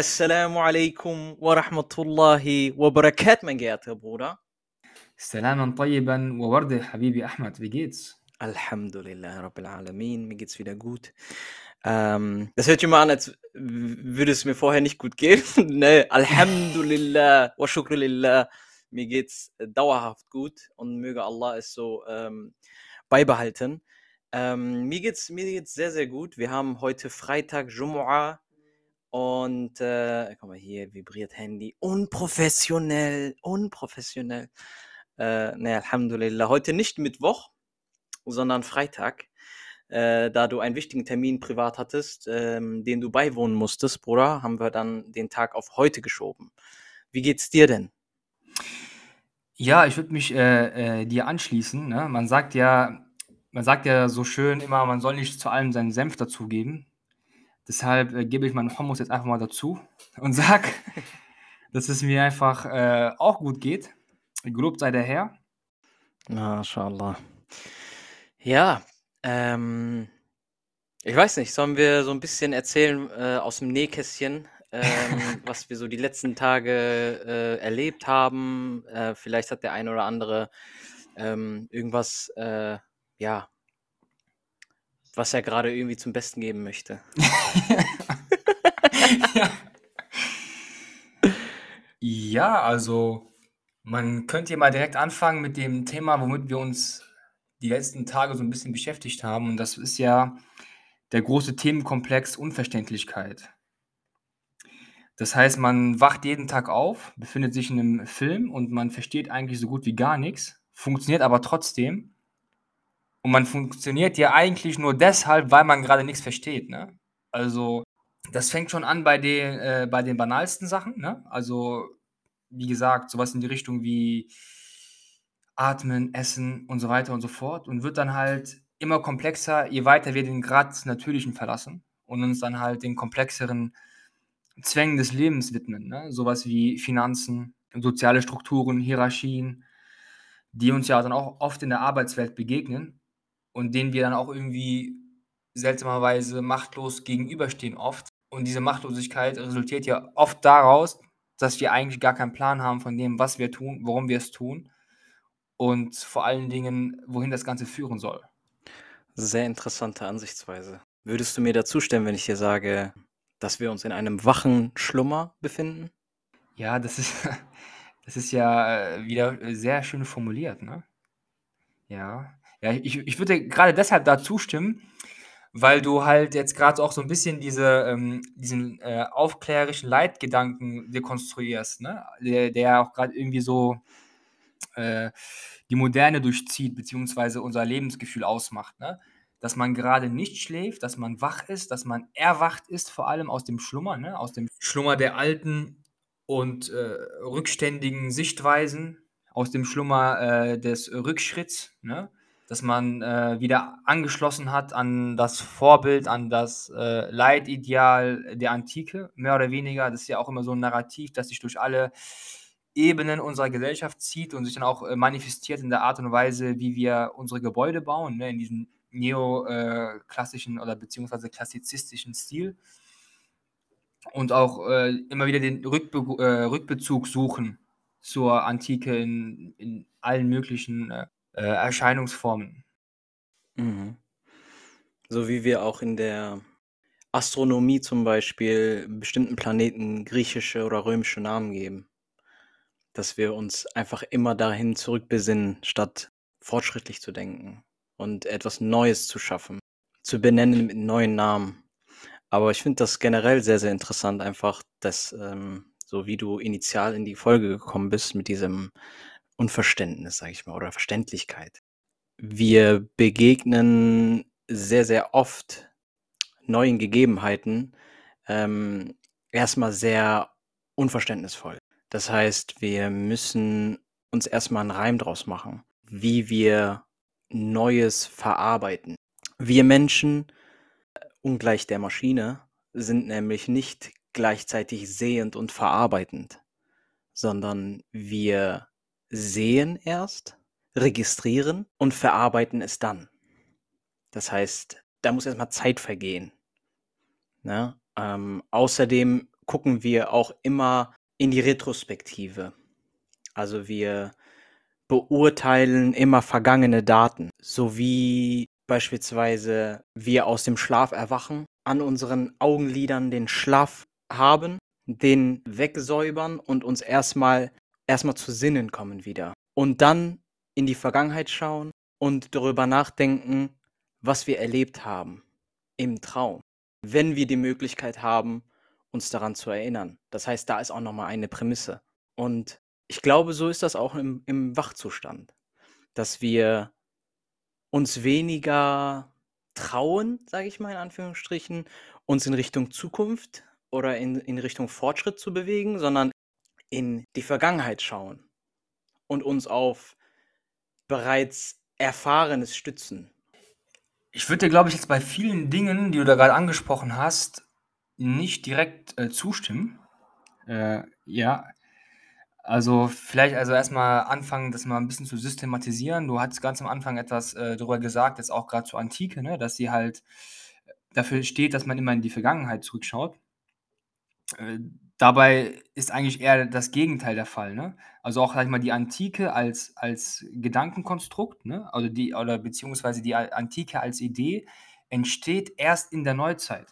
Assalamu alaikum wa rahmatullahi wa barakatuh, mein geehrter Bruder. Salaman tayyiban wa warde, Habibi Ahmad. Wie geht's? Alhamdulillah, Rabbil Alamin. Mir geht's wieder gut. Ähm, das hört sich immer an, als würde es mir vorher nicht gut gehen. ne, Alhamdulillah wa shukrulillah. Mir geht's dauerhaft gut und möge Allah es so ähm, beibehalten. Ähm, mir geht's mir geht's sehr, sehr gut. Wir haben heute Freitag, Jumu'ah. Und äh, guck mal, hier vibriert Handy. Unprofessionell, unprofessionell. Äh, ne, Alhamdulillah. Heute nicht Mittwoch, sondern Freitag. Äh, da du einen wichtigen Termin privat hattest, ähm, den du beiwohnen musstest, Bruder, haben wir dann den Tag auf heute geschoben. Wie geht's dir denn? Ja, ich würde mich äh, äh, dir anschließen. Ne? Man sagt ja, man sagt ja so schön immer, man soll nicht zu allem seinen Senf dazugeben. Deshalb äh, gebe ich meinen Hummus jetzt einfach mal dazu und sag, dass es mir einfach äh, auch gut geht. Gelobt sei der Herr. MashaAllah. Ja, ähm, ich weiß nicht, sollen wir so ein bisschen erzählen äh, aus dem Nähkästchen, ähm, was wir so die letzten Tage äh, erlebt haben? Äh, vielleicht hat der eine oder andere ähm, irgendwas, äh, ja, was er gerade irgendwie zum Besten geben möchte. ja. ja, also man könnte ja mal direkt anfangen mit dem Thema, womit wir uns die letzten Tage so ein bisschen beschäftigt haben. Und das ist ja der große Themenkomplex Unverständlichkeit. Das heißt, man wacht jeden Tag auf, befindet sich in einem Film und man versteht eigentlich so gut wie gar nichts, funktioniert aber trotzdem. Und man funktioniert ja eigentlich nur deshalb, weil man gerade nichts versteht. Ne? Also, das fängt schon an bei den, äh, bei den banalsten Sachen. Ne? Also, wie gesagt, sowas in die Richtung wie Atmen, Essen und so weiter und so fort. Und wird dann halt immer komplexer, je weiter wir den Grad des Natürlichen verlassen und uns dann halt den komplexeren Zwängen des Lebens widmen. Ne? Sowas wie Finanzen, soziale Strukturen, Hierarchien, die uns ja dann auch oft in der Arbeitswelt begegnen und denen wir dann auch irgendwie seltsamerweise machtlos gegenüberstehen oft. Und diese Machtlosigkeit resultiert ja oft daraus, dass wir eigentlich gar keinen Plan haben von dem, was wir tun, warum wir es tun und vor allen Dingen, wohin das Ganze führen soll. Sehr interessante Ansichtsweise. Würdest du mir dazu stimmen, wenn ich dir sage, dass wir uns in einem wachen Schlummer befinden? Ja, das ist, das ist ja äh, wieder sehr schön formuliert, ne? Ja. Ja, ich, ich würde gerade deshalb da zustimmen, weil du halt jetzt gerade auch so ein bisschen diese, ähm, diesen äh, aufklärerischen Leitgedanken dekonstruierst, ne? Der, der auch gerade irgendwie so äh, die Moderne durchzieht, beziehungsweise unser Lebensgefühl ausmacht, ne? Dass man gerade nicht schläft, dass man wach ist, dass man erwacht ist, vor allem aus dem Schlummer, ne? Aus dem Schlummer der alten und äh, rückständigen Sichtweisen, aus dem Schlummer äh, des Rückschritts, ne? Dass man äh, wieder angeschlossen hat an das Vorbild, an das äh, Leitideal der Antike, mehr oder weniger. Das ist ja auch immer so ein Narrativ, das sich durch alle Ebenen unserer Gesellschaft zieht und sich dann auch äh, manifestiert in der Art und Weise, wie wir unsere Gebäude bauen, ne, in diesem neoklassischen oder beziehungsweise klassizistischen Stil. Und auch äh, immer wieder den Rückbe äh, Rückbezug suchen zur Antike in, in allen möglichen äh, Erscheinungsformen. Mhm. So wie wir auch in der Astronomie zum Beispiel bestimmten Planeten griechische oder römische Namen geben. Dass wir uns einfach immer dahin zurückbesinnen, statt fortschrittlich zu denken und etwas Neues zu schaffen, zu benennen mit neuen Namen. Aber ich finde das generell sehr, sehr interessant, einfach, dass, ähm, so wie du initial in die Folge gekommen bist mit diesem Unverständnis, sage ich mal, oder Verständlichkeit. Wir begegnen sehr, sehr oft neuen Gegebenheiten ähm, erstmal sehr unverständnisvoll. Das heißt, wir müssen uns erstmal einen Reim draus machen, wie wir Neues verarbeiten. Wir Menschen, ungleich der Maschine, sind nämlich nicht gleichzeitig sehend und verarbeitend, sondern wir sehen erst, registrieren und verarbeiten es dann. Das heißt, da muss erstmal Zeit vergehen. Ne? Ähm, außerdem gucken wir auch immer in die Retrospektive. Also wir beurteilen immer vergangene Daten, sowie beispielsweise wir aus dem Schlaf erwachen, an unseren Augenlidern den Schlaf haben, den wegsäubern und uns erstmal erstmal zu Sinnen kommen wieder. Und dann in die Vergangenheit schauen und darüber nachdenken, was wir erlebt haben im Traum, wenn wir die Möglichkeit haben, uns daran zu erinnern. Das heißt, da ist auch nochmal eine Prämisse. Und ich glaube, so ist das auch im, im Wachzustand, dass wir uns weniger trauen, sage ich mal in Anführungsstrichen, uns in Richtung Zukunft oder in, in Richtung Fortschritt zu bewegen, sondern in die Vergangenheit schauen und uns auf bereits Erfahrenes stützen. Ich würde dir, glaube ich, jetzt bei vielen Dingen, die du da gerade angesprochen hast, nicht direkt äh, zustimmen. Äh, ja, also vielleicht also erstmal anfangen, das mal ein bisschen zu systematisieren. Du hattest ganz am Anfang etwas äh, darüber gesagt, jetzt auch gerade zur Antike, ne, dass sie halt dafür steht, dass man immer in die Vergangenheit zurückschaut. Äh, dabei ist eigentlich eher das Gegenteil der Fall, ne? Also auch, sag ich mal, die Antike als, als Gedankenkonstrukt, ne? Also die, oder beziehungsweise die Antike als Idee entsteht erst in der Neuzeit.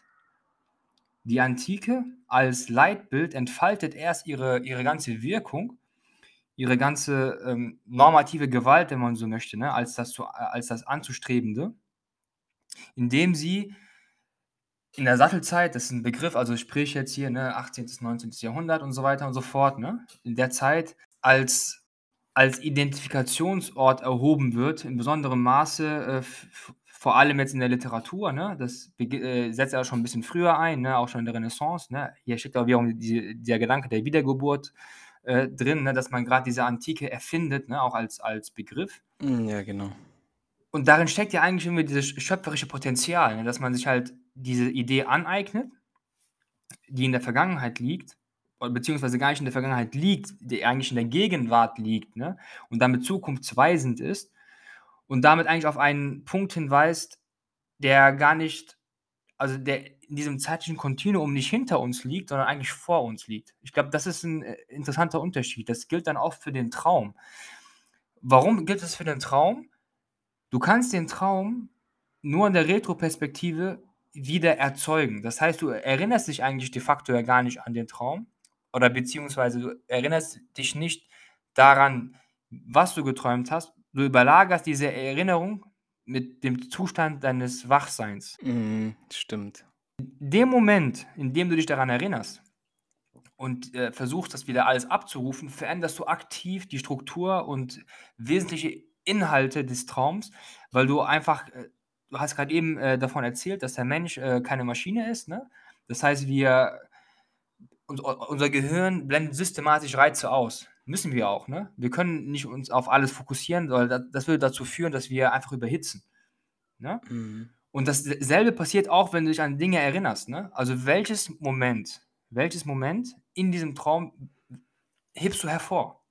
Die Antike als Leitbild entfaltet erst ihre, ihre ganze Wirkung, ihre ganze ähm, normative Gewalt, wenn man so möchte, ne, als, das zu, als das Anzustrebende, indem sie in der Sattelzeit, das ist ein Begriff, also sprich jetzt hier ne, 18. bis 19. Jahrhundert und so weiter und so fort, ne, in der Zeit als, als Identifikationsort erhoben wird, in besonderem Maße äh, vor allem jetzt in der Literatur, ne, das äh, setzt ja schon ein bisschen früher ein, ne, auch schon in der Renaissance. Ne. Hier steckt auch wiederum die, der Gedanke der Wiedergeburt äh, drin, ne, dass man gerade diese Antike erfindet, ne, auch als, als Begriff. Hm, ja, genau. Und darin steckt ja eigentlich immer dieses schöpferische Potenzial, ne, dass man sich halt diese Idee aneignet, die in der Vergangenheit liegt, beziehungsweise gar nicht in der Vergangenheit liegt, die eigentlich in der Gegenwart liegt, ne, und damit zukunftsweisend ist und damit eigentlich auf einen Punkt hinweist, der gar nicht, also der in diesem zeitlichen Kontinuum nicht hinter uns liegt, sondern eigentlich vor uns liegt. Ich glaube, das ist ein äh, interessanter Unterschied. Das gilt dann auch für den Traum. Warum gilt das für den Traum? Du kannst den Traum nur in der Retroperspektive wieder erzeugen. Das heißt, du erinnerst dich eigentlich de facto ja gar nicht an den Traum oder beziehungsweise du erinnerst dich nicht daran, was du geträumt hast, Du überlagerst diese Erinnerung mit dem Zustand deines Wachseins. Mhm, stimmt. Dem Moment, in dem du dich daran erinnerst und äh, versuchst, das wieder alles abzurufen, veränderst du aktiv die Struktur und wesentliche Inhalte des Traums, weil du einfach, äh, du hast gerade eben äh, davon erzählt, dass der Mensch äh, keine Maschine ist. Ne? Das heißt, wir, unser Gehirn blendet systematisch Reize aus. Müssen wir auch, ne? Wir können nicht uns auf alles fokussieren, weil das, das würde dazu führen, dass wir einfach überhitzen. Ne? Mhm. Und dasselbe passiert auch, wenn du dich an Dinge erinnerst. Ne? Also welches Moment, welches Moment in diesem Traum hebst du hervor?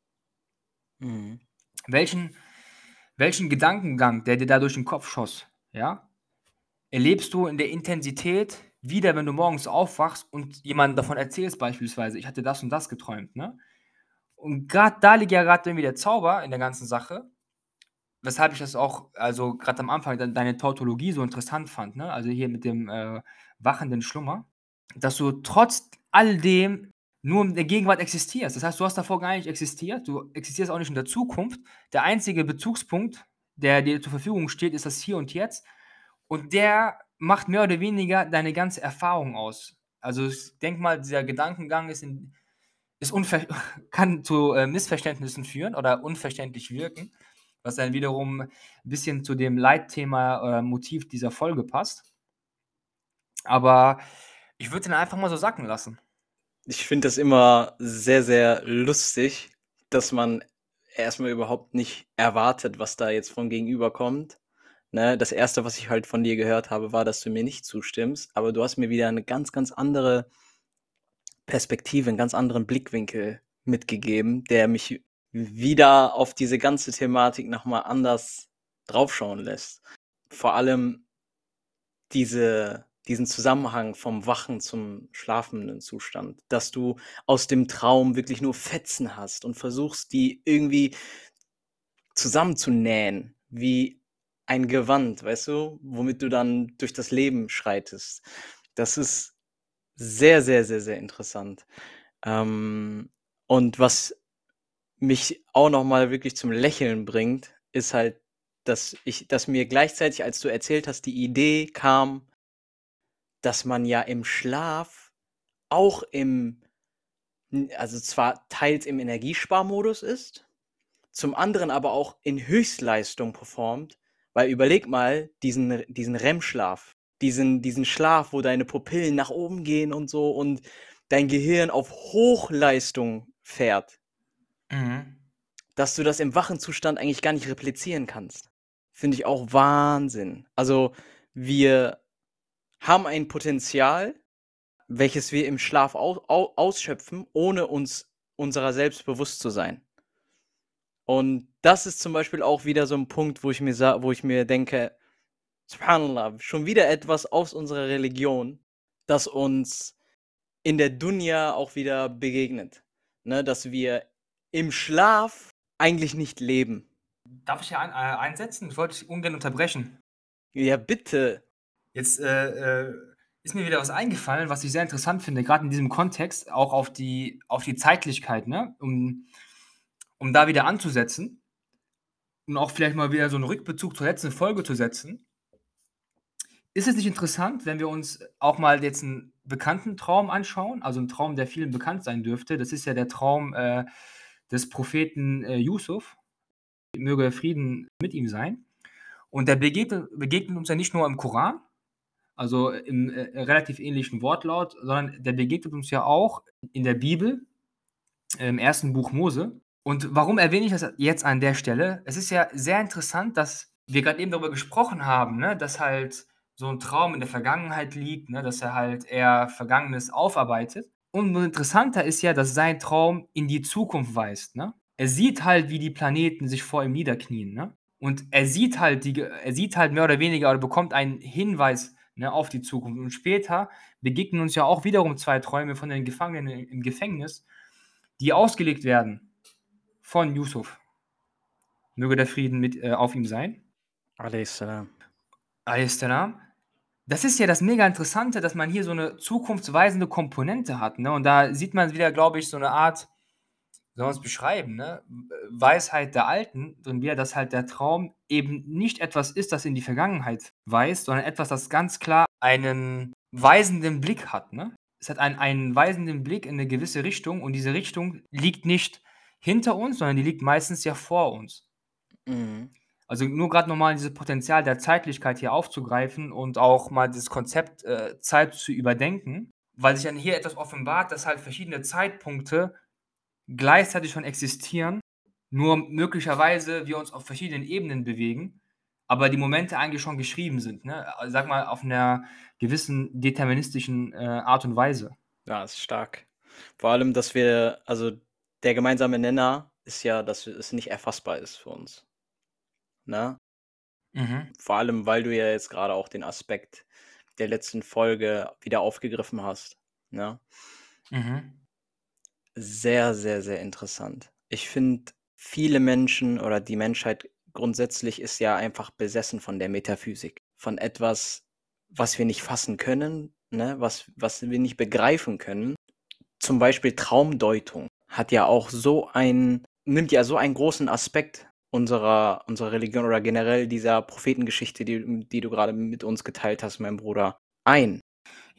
Mhm. Welchen, welchen Gedankengang, der dir da durch den Kopf schoss, ja, erlebst du in der Intensität wieder, wenn du morgens aufwachst und jemand davon erzählst, beispielsweise, ich hatte das und das geträumt, ne? Und gerade da liegt ja gerade irgendwie der Zauber in der ganzen Sache, weshalb ich das auch, also gerade am Anfang de deine Tautologie so interessant fand, ne? Also hier mit dem äh, wachenden Schlummer, dass du trotz all dem nur in der Gegenwart existierst. Das heißt, du hast davor gar nicht existiert, du existierst auch nicht in der Zukunft. Der einzige Bezugspunkt, der dir zur Verfügung steht, ist das Hier und Jetzt. Und der macht mehr oder weniger deine ganze Erfahrung aus. Also ich denke mal, dieser Gedankengang ist in ist kann zu äh, Missverständnissen führen oder unverständlich wirken, was dann wiederum ein bisschen zu dem Leitthema oder Motiv dieser Folge passt. Aber ich würde ihn einfach mal so sacken lassen. Ich finde das immer sehr, sehr lustig, dass man erstmal überhaupt nicht erwartet, was da jetzt von gegenüber kommt. Ne? Das erste, was ich halt von dir gehört habe, war, dass du mir nicht zustimmst, aber du hast mir wieder eine ganz, ganz andere Perspektive, einen ganz anderen Blickwinkel mitgegeben, der mich wieder auf diese ganze Thematik nochmal anders draufschauen lässt. Vor allem diese, diesen Zusammenhang vom wachen zum schlafenden Zustand, dass du aus dem Traum wirklich nur Fetzen hast und versuchst, die irgendwie zusammenzunähen, wie ein Gewand, weißt du, womit du dann durch das Leben schreitest. Das ist sehr, sehr, sehr, sehr interessant. Ähm, und was mich auch noch mal wirklich zum Lächeln bringt, ist halt, dass ich dass mir gleichzeitig, als du erzählt hast, die Idee kam, dass man ja im Schlaf auch im also zwar teils im Energiesparmodus ist, zum anderen aber auch in Höchstleistung performt, weil überleg mal diesen diesen REM-Schlaf, diesen diesen Schlaf, wo deine Pupillen nach oben gehen und so und dein Gehirn auf Hochleistung fährt. Mhm. Dass du das im wachen Zustand eigentlich gar nicht replizieren kannst. Finde ich auch Wahnsinn. Also, wir haben ein Potenzial, welches wir im Schlaf au au ausschöpfen, ohne uns unserer selbst bewusst zu sein. Und das ist zum Beispiel auch wieder so ein Punkt, wo ich mir wo ich mir denke: „Subhanallah, schon wieder etwas aus unserer Religion, das uns in der Dunya auch wieder begegnet“, ne? Dass wir im Schlaf eigentlich nicht leben. Darf ich hier ein äh, einsetzen? Ich wollte dich ungern unterbrechen. Ja, bitte. Jetzt, äh, äh, ist mir wieder was eingefallen, was ich sehr interessant finde, gerade in diesem Kontext, auch auf die auf die Zeitlichkeit, ne? Um um da wieder anzusetzen und auch vielleicht mal wieder so einen Rückbezug zur letzten Folge zu setzen. Ist es nicht interessant, wenn wir uns auch mal jetzt einen bekannten Traum anschauen, also einen Traum, der vielen bekannt sein dürfte? Das ist ja der Traum, äh, des Propheten, äh, Jusuf. Möge Frieden mit ihm sein. Und der begegnet begegnet uns ja nicht nur im Koran, also im, äh, relativ ähnlichen Wortlaut, sondern der begegnet uns ja auch in der Bibel, im ersten Buch Mose. Und warum erwähne ich das jetzt an der Stelle? Es ist ja sehr interessant, dass wir gerade eben darüber gesprochen haben, ne, dass halt so ein Traum in der Vergangenheit liegt, ne, dass er halt eher Vergangenes aufarbeitet. Und interessanter ist ja, dass sein Traum in die Zukunft weist, ne? Er sieht halt, wie die Planeten sich vor ihm niederknien, ne? Und er sieht halt die er sieht halt mehr oder weniger oder bekommt einen Hinweis, ne, auf die Zukunft. Und später begegnen uns ja auch wiederum zwei Träume von den Gefangenen im Gefängnis, die ausgelegt werden von Yusuf. Möge der Frieden mit äh, auf ihm sein. Salam. Salam. Das ist ja das mega Interessante, dass man hier so eine zukunftsweisende Komponente hat, ne? Und da sieht man wieder, glaube ich, so eine Art, soll man es beschreiben, ne? Weisheit der Alten, und wieder, dass halt der Traum eben nicht etwas ist, das in die Vergangenheit weist, sondern etwas, das ganz klar einen weisenden Blick hat, ne? Es hat einen einen weisenden Blick in eine gewisse Richtung und diese Richtung liegt nicht hinter uns, sondern die liegt meistens ja vor uns. Mhm. Also nur gerade nochmal dieses Potenzial der Zeitlichkeit hier aufzugreifen und auch mal das Konzept äh, Zeit zu überdenken, weil sich dann hier etwas offenbart, dass halt verschiedene Zeitpunkte gleichzeitig schon existieren, nur möglicherweise wir uns auf verschiedenen Ebenen bewegen, aber die Momente eigentlich schon geschrieben sind. Ne? Also sag mal, auf einer gewissen deterministischen äh, Art und Weise. Ja, ist stark. Vor allem, dass wir, also der gemeinsame Nenner ist ja, dass es nicht erfassbar ist für uns ne? Mhm. Vor allem, weil du ja jetzt gerade auch den Aspekt der letzten Folge wieder aufgegriffen hast, ne? Mhm. Sehr, sehr, sehr interessant. Ich finde, viele Menschen oder die Menschheit grundsätzlich ist ja einfach besessen von der Metaphysik, von etwas, was wir nicht fassen können, ne? Was was wir nicht begreifen können. Zum Beispiel Traumdeutung hat ja auch so ein nimmt ja so einen großen Aspekt unserer unserer Religion oder generell dieser Prophetengeschichte, die die du gerade mit uns geteilt hast, mein Bruder, ein?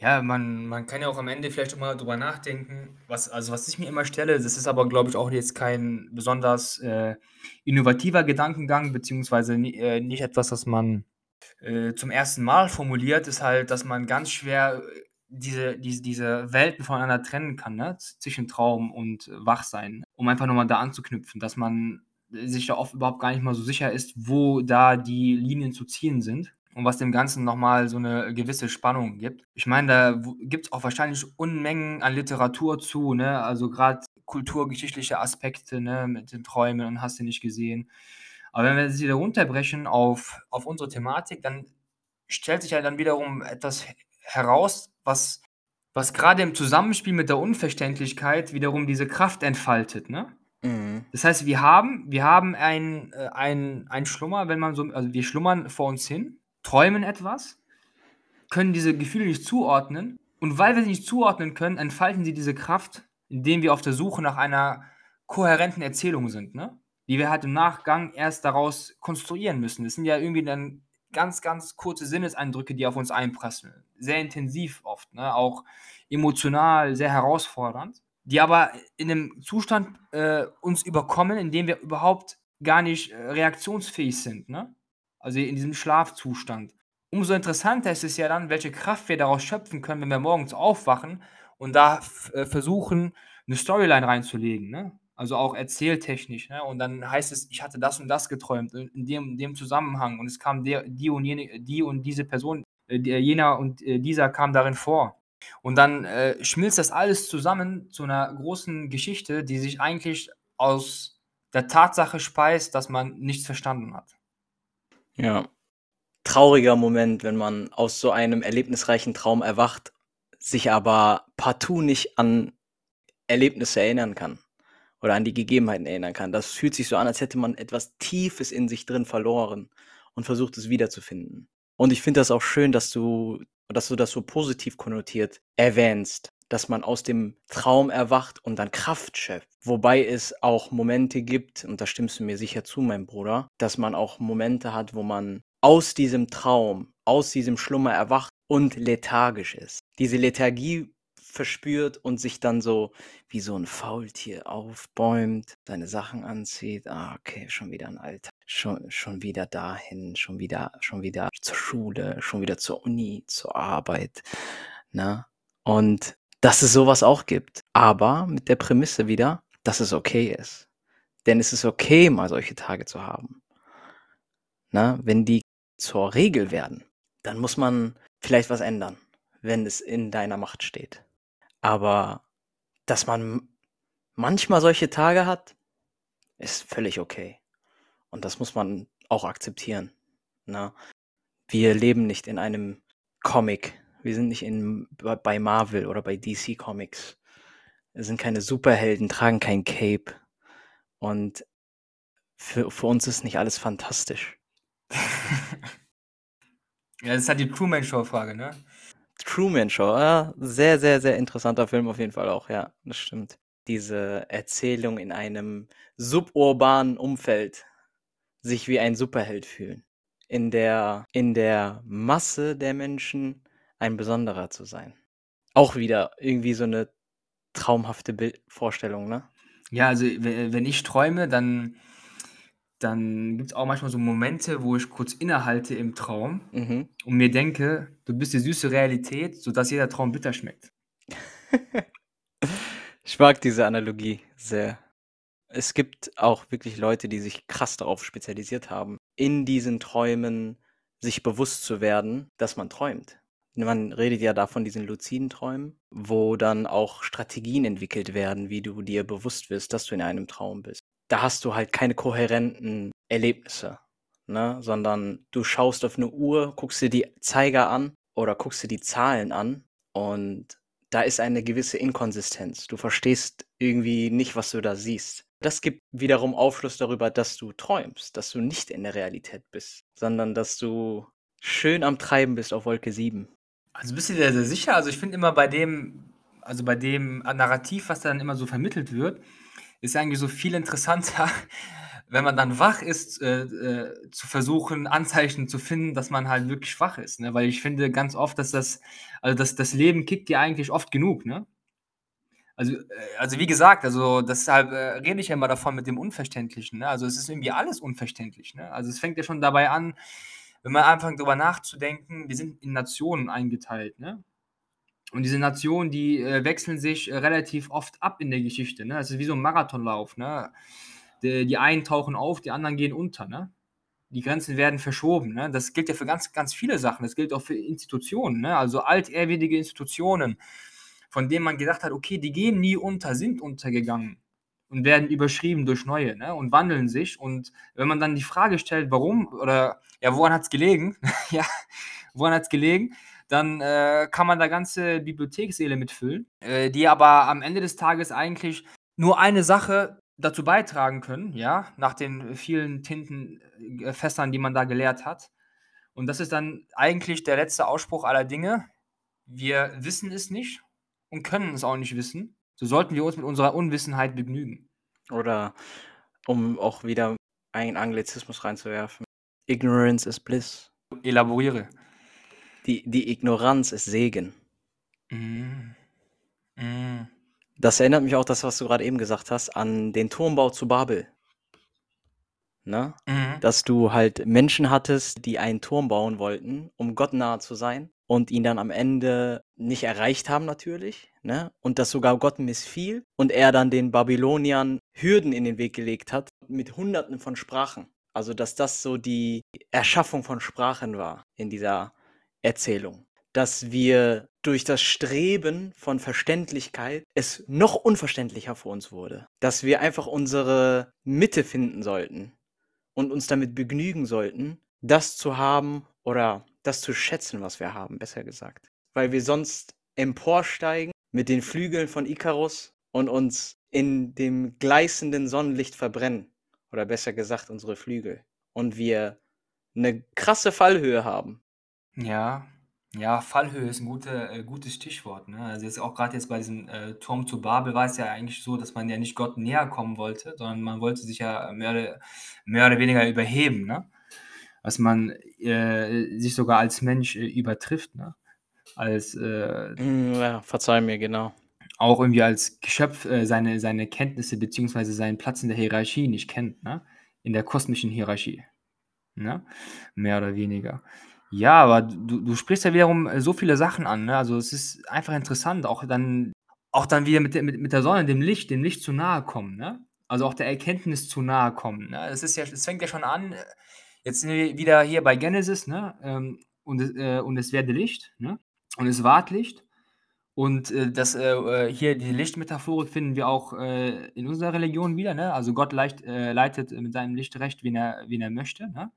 Ja, man man kann ja auch am Ende vielleicht auch mal drüber nachdenken, was also, was ich mir immer stelle, das ist aber, glaube ich, auch jetzt kein besonders, äh, innovativer Gedankengang, beziehungsweise äh, nicht etwas, das man, äh, zum ersten Mal formuliert, ist halt, dass man ganz schwer, äh, diese diese diese Welten voneinander trennen kann, ne, zwischen Traum und Wachsein, um einfach noch mal da anzuknüpfen, dass man sich da oft überhaupt gar nicht mal so sicher ist, wo da die Linien zu ziehen sind und was dem Ganzen nochmal so eine gewisse Spannung gibt. Ich meine, da gibt es auch wahrscheinlich Unmengen an Literatur zu, ne? Also gerade kulturgeschichtliche Aspekte, ne, mit den Träumen und hast du nicht gesehen. Aber wenn wir sie da runterbrechen auf, auf unsere Thematik, dann stellt sich ja dann wiederum etwas heraus, was was grade im Zusammenspiel mit der Unverständlichkeit wiederum diese Kraft entfaltet, ne? Mhm. Das heißt, wir haben wir haben ein äh, ein ein Schlummer, wenn man so also, wir schlummern vor uns hin, träumen etwas, können diese Gefühle nicht zuordnen und weil wir sie nicht zuordnen können, entfalten sie diese Kraft, indem wir auf der Suche nach einer kohärenten Erzählung sind, ne? Die wir halt im Nachgang erst daraus konstruieren müssen. Das sind ja irgendwie dann ganz, ganz kurze Sinneseindrücke, die auf uns einprasseln. Sehr intensiv oft, ne? Auch emotional sehr herausfordernd, die aber in 'nem Zustand, äh, uns überkommen, in dem wir überhaupt gar nicht, äh, reaktionsfähig sind, ne? Also, in diesem Schlafzustand. Umso interessanter ist es ja dann, welche Kraft wir daraus schöpfen können, wenn wir morgens aufwachen und da äh, versuchen, 'ne Storyline reinzulegen, ne? Also, auch erzähltechnisch, ne? Und dann heißt es: „Ich hatte das und das geträumt, in in dem dem Zusammenhang und es kam der die und jene die und diese Person, äh, der jener und, äh, dieser kam darin vor.“ Und dann, äh, schmilzt das alles zusammen zu 'ner großen Geschichte, die sich eigentlich aus der Tatsache speist, dass man nichts verstanden hat. Ja. Trauriger Moment, wenn man aus so einem erlebnisreichen Traum erwacht, sich aber partout nicht an Erlebnisse erinnern kann oder an die Gegebenheiten erinnern kann. Das fühlt sich so an, als hätte man etwas Tiefes in sich drin verloren und versucht, es wiederzufinden. Und ich finde das auch schön, dass du dass du das so positiv konnotiert erwähnst, dass man aus dem Traum erwacht und dann Kraft schöpft. Wobei es auch Momente gibt, und da stimmst du mir sicher zu, mein Bruder, dass man auch Momente hat, wo man aus diesem Traum, aus diesem Schlummer erwacht und lethargisch ist. Diese Lethargie verspürt und sich dann so wie so 'n Faultier aufbäumt, seine Sachen anzieht: „Ah, okay, schon wieder 'n Alltag, schon schon wieder dahin, schon wieder schon wieder zur Schule, schon wieder zur Uni, zur Arbeit“, ne? Und dass es so was auch gibt, aber mit der Prämisse wieder, dass es okay ist. Denn es ist okay, mal solche Tage zu haben. Ne? Wenn die zur Regel werden, dann muss man vielleicht was ändern, wenn es in deiner Macht steht. Aber dass man manchmal solche Tage hat, ist völlig okay. Und das muss man auch akzeptieren, ne? Wir leben nicht in einem Comic. Wir sind nicht in bei Marvel oder bei DC Comics. Wir sind keine Superhelden, tragen kein Cape. Und für für uns ist nicht alles fantastisch. Ja, das ist halt die Truman-Show-Frage, ne? Truman Show, ja, sehr, sehr, sehr interessanter Film auf jeden Fall auch, ja, das stimmt. Diese Erzählung in einem suburbanen Umfeld, sich wie ein Superheld fühlen. In der in der Masse der Menschen ein Besonderer zu sein. Auch wieder irgendwie so 'ne traumhafte Bild Vorstellung, ne? Ja, also, we wenn ich träume, dann dann gibt's auch manchmal so Momente, wo ich kurz innehalte im Traum Mhm. und mir denke: „Du bist die süße Realität, sodass jeder Traum bitter schmeckt.“ Ich mag diese Analogie sehr. Es gibt auch wirklich Leute, die sich krass darauf spezialisiert haben, in diesen Träumen sich bewusst zu werden, dass man träumt. Man redet ja da von diesen luziden Träumen, wo dann auch Strategien entwickelt werden, wie du dir bewusst wirst, dass du in einem Traum bist. Da hast du halt keine kohärenten Erlebnisse, ne, sondern du schaust auf 'ne Uhr, guckst dir die Zeiger an oder guckst dir die Zahlen an und da ist eine gewisse Inkonsistenz. Du verstehst irgendwie nicht, was du da siehst. Das gibt wiederum Aufschluss darüber, dass du träumst, dass du nicht in der Realität bist, sondern dass du schön am Treiben bist auf Wolke 7. Also, bist du dir sehr sicher? Also, ich finde immer bei dem also, bei dem, Narrativ, was dann immer so vermittelt wird, ist eigentlich so viel interessanter, wenn man dann wach ist, äh, äh, zu versuchen, Anzeichen zu finden, dass man halt wirklich wach ist, ne? Weil ich finde ganz oft, dass das also, das das Leben kickt dir eigentlich oft genug, ne? Also, äh also, wie gesagt, also, deshalb, äh, rede ich ja immer davon mit dem Unverständlichen, ne? Also, es ist irgendwie alles unverständlich, ne? Also, es fängt ja schon dabei an, wenn man anfängt, drüber nachzudenken, wir sind in Nationen eingeteilt, ne? Und diese Nationen, die, äh, wechseln sich, äh, relativ oft ab in der Geschichte, ne? Es ist wie so 'n Marathonlauf, ne? D die einen tauchen auf, die anderen gehen unter, ne? Die Grenzen werden verschoben, ne? Das gilt ja für ganz, ganz viele Sachen. Das gilt auch für Institutionen, ne? Also, altehrwürdige Institutionen, von denen man gedacht hat: „Okay, die gehen nie unter“, sind untergegangen und werden überschrieben durch neue, ne, und wandeln sich. Und wenn man dann die Frage stellt: „Warum?“ oder ja, woran hat's gelegen? Ja, woran hat's gelegen? dann äh, kann man da ganze Bibliothekssäle mitfüllen, äh, die aber am Ende des Tages eigentlich nur eine Sache dazu beitragen können, ja, nach den vielen Tintenfässern, die man da geleert hat. Und das ist dann eigentlich der letzte Ausspruch aller Dinge. Wir wissen es nicht und können es auch nicht wissen. So sollten wir uns mit unserer Unwissenheit begnügen. Oder um auch wieder einen Anglizismus reinzuwerfen. Ignorance is bliss. Elaboriere. Die, die Ignoranz ist Segen. Mm. Mm. Das erinnert mich auch, das, was du gerade eben gesagt hast, an den Turmbau zu Babel. Ne? Mhm. Dass du halt Menschen hattest, die einen Turm bauen wollten, um Gott nahe zu sein und ihn dann am Ende nicht erreicht haben natürlich, ne? Und dass sogar Gott missfiel und er dann den Babyloniern Hürden in den Weg gelegt hat mit Hunderten von Sprachen. Also dass das so die Erschaffung von Sprachen war in dieser Erzählung. Dass wir durch das Streben von Verständlichkeit es noch unverständlicher für uns wurde. Dass wir einfach unsere Mitte finden sollten und uns damit begnügen sollten, das zu haben oder das zu schätzen, was wir haben, besser gesagt. Weil wir sonst emporsteigen mit den Flügeln von Ikarus und uns in dem gleißenden Sonnenlicht verbrennen. Oder besser gesagt, unsere Flügel. Und wir eine krasse Fallhöhe haben. Ja, ja, Fallhöhe ist ein gute, äh, gutes Stichwort. Ne? Also jetzt auch gerade jetzt bei diesem äh, Turm zu Babel war es ja eigentlich so, dass man ja nicht Gott näher kommen wollte, sondern man wollte sich ja mehr oder, mehr oder weniger überheben. Ne? Dass man äh, sich sogar als Mensch äh, übertrifft. Ne? Als, äh, Mm, Ja, verzeih mir, genau. auch irgendwie als Geschöpf äh, seine, seine Kenntnisse beziehungsweise seinen Platz in der Hierarchie nicht kennt, ne? In der kosmischen Hierarchie. Ne? Mehr oder weniger. Ja, aber du, du sprichst ja wiederum äh, so viele Sachen an, ne? Also es ist einfach interessant, auch dann, auch dann wieder mit der, mit, mit der Sonne, dem Licht, dem Licht zu nahe kommen, ne? Also auch der Erkenntnis zu nahe kommen. Ne? Es ist ja, es fängt ja schon an, äh, jetzt sind wir wieder hier bei Genesis, ne? Ähm, und, es- äh, und es werde Licht, ne? Und es ward Licht. Und äh, das äh, äh, hier die Lichtmetaphorik finden wir auch in unserer Religion wieder, ne? Also Gott leicht, leitet mit seinem Licht recht, wen er, wen er möchte, ne?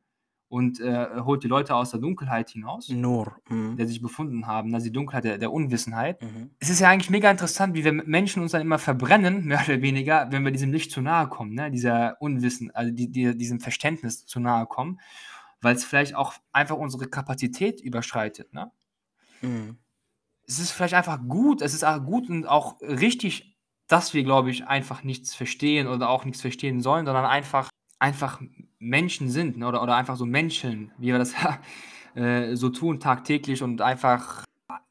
Und äh, holt die Leute aus der Dunkelheit hinaus, Nur. Mhm. der sich befunden haben, also die Dunkelheit der, der Unwissenheit. Mhm. Es ist ja eigentlich mega interessant, wie wir Menschen uns dann immer verbrennen, mehr oder weniger, wenn wir diesem Licht zu nahe kommen, ne? dieser Unwissen, also die, die, diesem Verständnis zu nahe kommen, weil es vielleicht auch einfach unsere Kapazität überschreitet. Ne? Mhm. Es ist vielleicht einfach gut, es ist auch gut und auch richtig, dass wir, glaube ich, einfach nichts verstehen oder auch nichts verstehen sollen, sondern einfach, einfach Menschen sind ne? oder, oder einfach so Menschen, wie wir das äh, so tun tagtäglich und einfach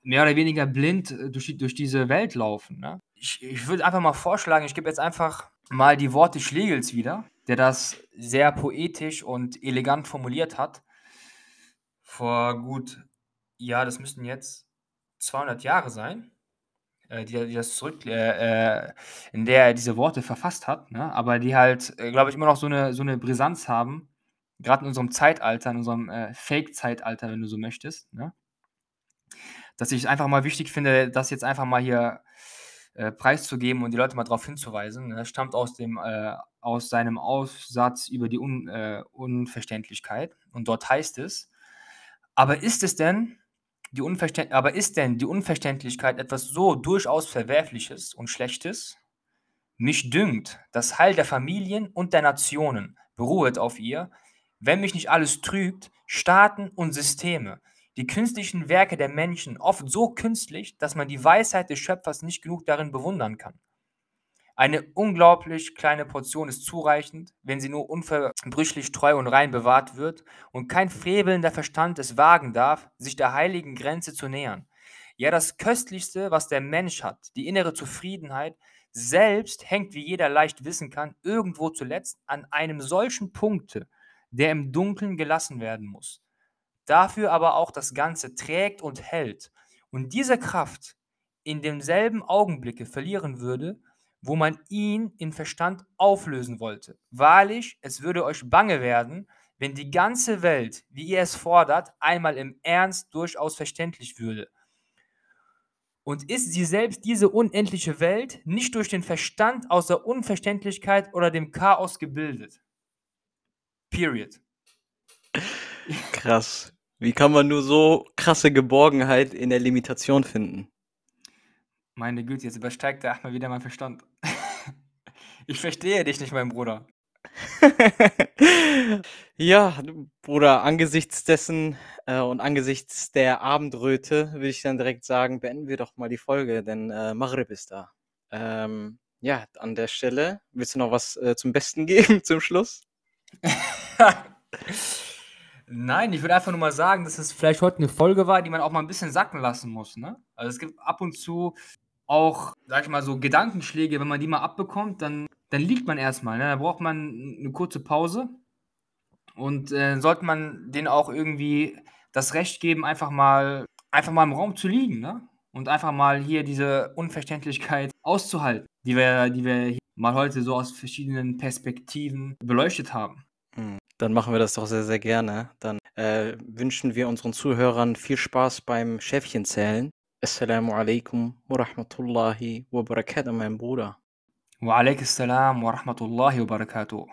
mehr oder weniger blind äh, durch, durch diese Welt laufen. Ne? Ich, ich würde einfach mal vorschlagen, ich gebe jetzt einfach mal die Worte Schlegels wieder, der das sehr poetisch und elegant formuliert hat. Vor gut, ja, das müssten jetzt 200 Jahre sein, äh, die, die das zurück, äh, äh, in der er diese Worte verfasst hat, ne? aber die halt, äh, glaube ich, immer noch so eine, so eine Brisanz haben, gerade in unserem Zeitalter, in unserem Fake-Zeitalter, wenn du so möchtest, ne? dass ich es einfach mal wichtig finde, das jetzt einfach mal hier preiszugeben und die Leute mal darauf hinzuweisen. Ne? Das stammt aus, dem, äh, aus seinem Aufsatz über die Un, äh, Unverständlichkeit und dort heißt es, aber ist es denn die Unverständ aber ist denn die Unverständlichkeit etwas so durchaus Verwerfliches und Schlechtes? Mich dünkt, das Heil der Familien und der Nationen beruhet auf ihr, wenn mich nicht alles trügt, Staaten und Systeme, die künstlichen Werke der Menschen oft so künstlich, dass man die Weisheit des Schöpfers nicht genug darin bewundern kann. Eine unglaublich kleine Portion ist zureichend, wenn sie nur unverbrüchlich treu und rein bewahrt wird und kein frevelnder Verstand es wagen darf, sich der heiligen Grenze zu nähern. Ja, das Köstlichste, was der Mensch hat, die innere Zufriedenheit, selbst hängt, wie jeder leicht wissen kann, irgendwo zuletzt an einem solchen Punkte, der im Dunkeln gelassen werden muss. Dafür aber auch das Ganze trägt und hält und diese Kraft in demselben Augenblicke verlieren würde, wo man ihn in Verstand auflösen wollte. Wahrlich, es würde euch bange werden, wenn die ganze Welt, wie ihr es fordert, einmal im Ernst durchaus verständlich würde. Und ist sie selbst diese unendliche Welt nicht durch den Verstand aus der Unverständlichkeit oder dem Chaos gebildet? Period. Krass. Wie kann man nur so krasse Geborgenheit in der Limitation finden? Meine Güte, jetzt übersteigt der Ahmed wieder mein Verstand. Ich verstehe dich nicht, mein Bruder. Ja, Bruder, angesichts dessen, äh, und angesichts der Abendröte würde ich dann direkt sagen, beenden wir doch mal die Folge, denn, äh, Maghrib ist da. Ähm, ja, an der Stelle, willst du noch was, äh, zum Besten geben zum Schluss? Nein, ich würde einfach nur mal sagen, dass es vielleicht heute eine Folge war, die man auch mal ein bisschen sacken lassen muss, ne? Also, es gibt ab und zu auch, sage ich mal, so Gedankenschläge, wenn man die mal abbekommt, dann dann liegt man erstmal. ne? Da braucht man eine kurze Pause und, äh, sollte man denen auch irgendwie das Recht geben, einfach mal einfach mal im Raum zu liegen, ne? Und einfach mal hier diese Unverständlichkeit auszuhalten, die wir die wir mal heute so aus verschiedenen Perspektiven beleuchtet haben. Mhm. Dann machen wir das doch sehr, sehr gerne. Dann, äh, wünschen wir unseren Zuhörern viel Spaß beim Schäfchenzählen. Assalamu alaikum wa rahmatullahi wa barakatuh, mein Bruder. Wa alaikum assalam wa rahmatullahi wa barakatuh.